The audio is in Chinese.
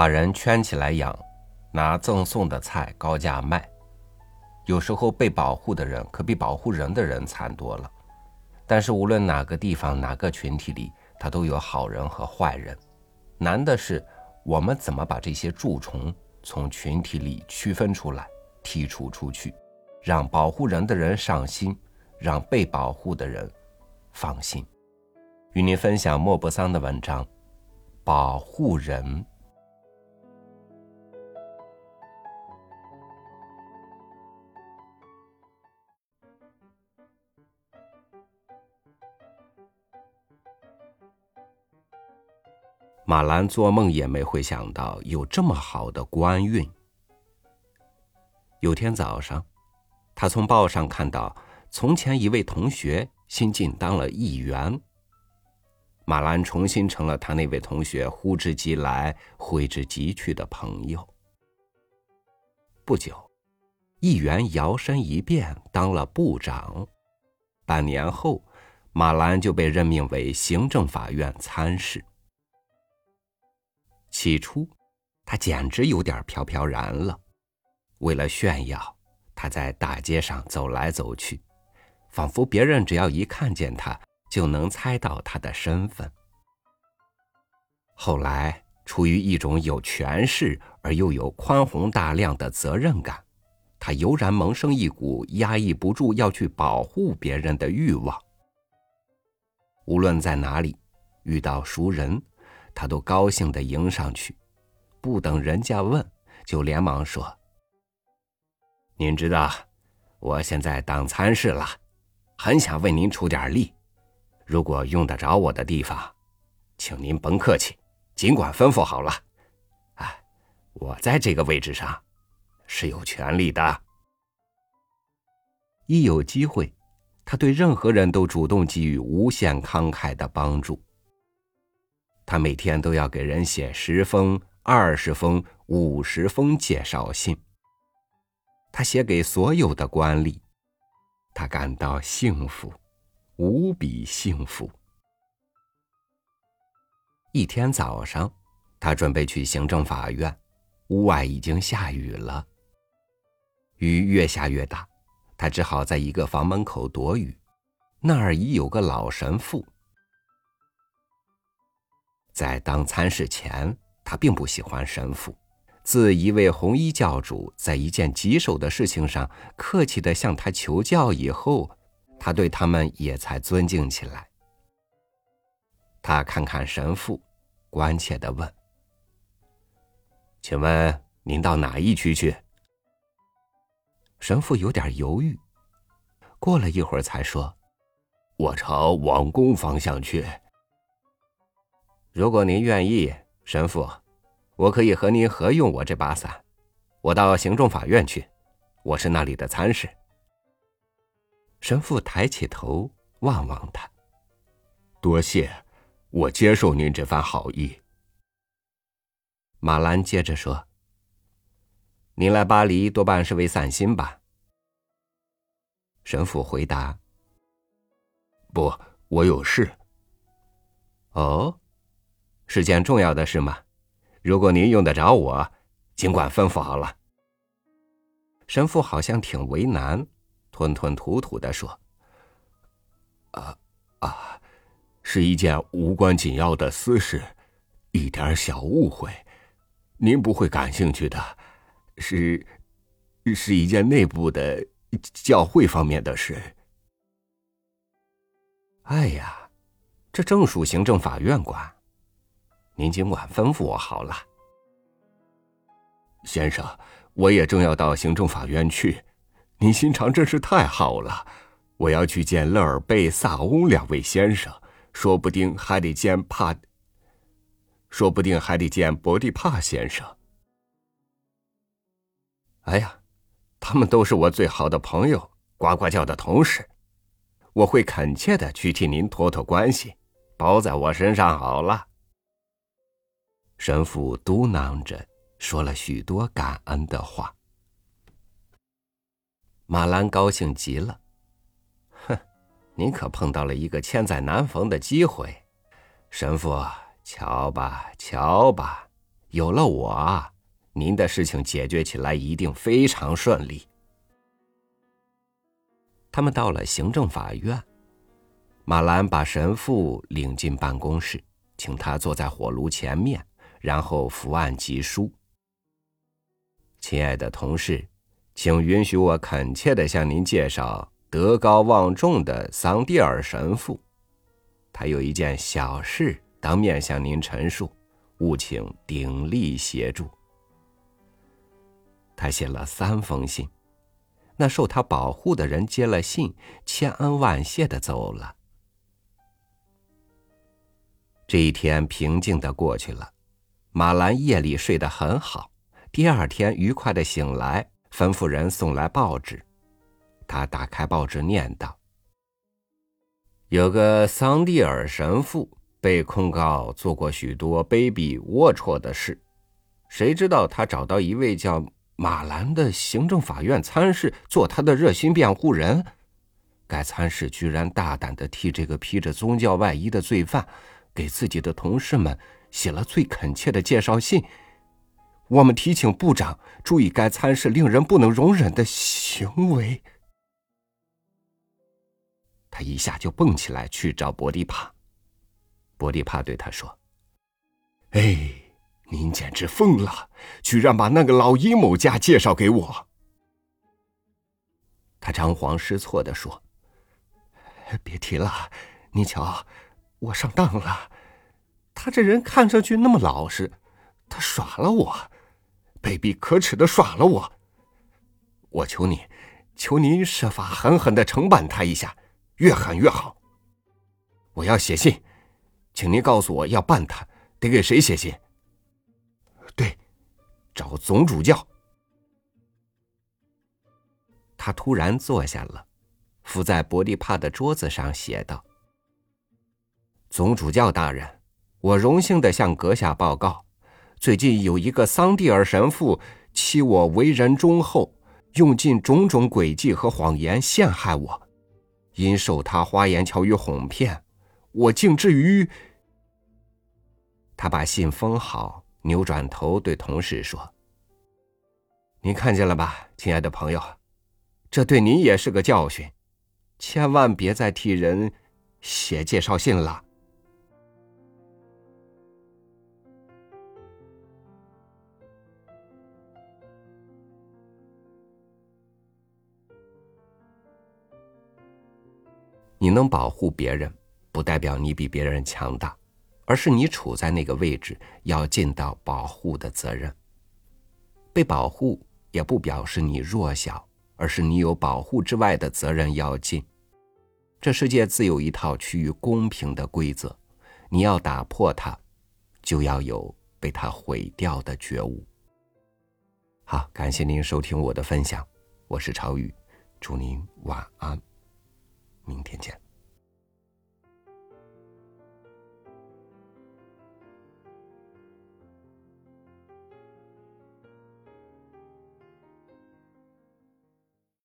把人圈起来养，拿赠送的菜高价卖。有时候被保护的人可比保护人的人惨多了。但是无论哪个地方、哪个群体里，他都有好人和坏人。难的是，我们怎么把这些蛀虫从群体里区分出来、剔除出去，让保护人的人上心，让被保护的人放心。与您分享莫泊桑的文章《保护人》。马兰做梦也没会想到有这么好的官运。有天早上，他从报上看到，从前一位同学新晋当了议员。马兰重新成了他那位同学呼之即来挥之即去的朋友。不久，议员摇身一变当了部长。半年后，马兰就被任命为行政法院参事。起初，他简直有点飘飘然了。为了炫耀，他在大街上走来走去，仿佛别人只要一看见他，就能猜到他的身份。后来，出于一种有权势而又有宽宏大量的责任感，他油然萌生一股压抑不住要去保护别人的欲望。无论在哪里遇到熟人。他都高兴的迎上去，不等人家问，就连忙说：“您知道，我现在当参事了，很想为您出点力。如果用得着我的地方，请您甭客气，尽管吩咐好了。哎，我在这个位置上是有权利的。一有机会，他对任何人都主动给予无限慷慨的帮助。”他每天都要给人写十封、二十封、五十封介绍信。他写给所有的官吏，他感到幸福，无比幸福。一天早上，他准备去行政法院，屋外已经下雨了。雨越下越大，他只好在一个房门口躲雨。那儿已有个老神父。在当参事前，他并不喜欢神父。自一位红衣教主在一件棘手的事情上客气的向他求教以后，他对他们也才尊敬起来。他看看神父，关切的问：“请问您到哪一区去？”神父有点犹豫，过了一会儿才说：“我朝王宫方向去。”如果您愿意，神父，我可以和您合用我这把伞。我到行政法院去，我是那里的参事。神父抬起头望望他，多谢，我接受您这番好意。马兰接着说：“您来巴黎多半是为散心吧？”神父回答：“不，我有事。”哦。是件重要的事吗？如果您用得着我，尽管吩咐好了。神父好像挺为难，吞吞吐吐的说：“啊啊，是一件无关紧要的私事，一点小误会，您不会感兴趣的。是，是一件内部的教会方面的事。”哎呀，这正属行政法院管。您尽管吩咐我好了，先生，我也正要到行政法院去。您心肠真是太好了。我要去见勒尔贝、萨翁两位先生，说不定还得见帕，说不定还得见博蒂帕先生。哎呀，他们都是我最好的朋友，呱呱叫的同事。我会恳切的去替您托托关系，包在我身上好了。神父嘟囔着说了许多感恩的话。马兰高兴极了，哼，您可碰到了一个千载难逢的机会，神父，瞧吧，瞧吧，有了我，您的事情解决起来一定非常顺利。”他们到了行政法院，马兰把神父领进办公室，请他坐在火炉前面，然后伏案疾书。亲爱的同事，请允许我恳切的向您介绍德高望重的桑蒂尔神父，他有一件小事当面向您陈述，务请鼎力协助。他写了三封信。那受他保护的人接了信，千恩万谢的走了。这一天平静的过去了，马兰夜里睡得很好，第二天愉快的醒来，吩咐人送来报纸。他打开报纸，念道：“有个桑蒂尔神父被控告做过许多卑鄙龌龊的事，谁知道他找到一位叫……”马兰的行政法院参事做他的热心辩护人，该参事居然大胆的替这个披着宗教外衣的罪犯，给自己的同事们写了最恳切的介绍信。我们提醒部长注意该参事令人不能容忍的行为。他一下就蹦起来去找博利帕。博利帕对他说：“哎。”您简直疯了！居然把那个老阴谋家介绍给我。他张皇失措的说：“别提了，你瞧，我上当了。他这人看上去那么老实，他耍了我，卑鄙可耻的耍了我。我求你，求您设法狠狠的惩办他一下，越狠越好。我要写信，请您告诉我要办他，得给谁写信？”对，找总主教。他突然坐下了，伏在伯利帕的桌子上写道：“总主教大人，我荣幸的向阁下报告，最近有一个桑蒂尔神父欺我为人忠厚，用尽种种诡计和谎言陷害我，因受他花言巧语哄骗，我竟至于……他把信封好。”扭转头对同事说：“您看见了吧，亲爱的朋友，这对您也是个教训，千万别再替人写介绍信了。”你能保护别人，不代表你比别人强大。而是你处在那个位置，要尽到保护的责任。被保护也不表示你弱小，而是你有保护之外的责任要尽。这世界自有一套趋于公平的规则，你要打破它，就要有被它毁掉的觉悟。好，感谢您收听我的分享，我是朝雨，祝您晚安，明天见。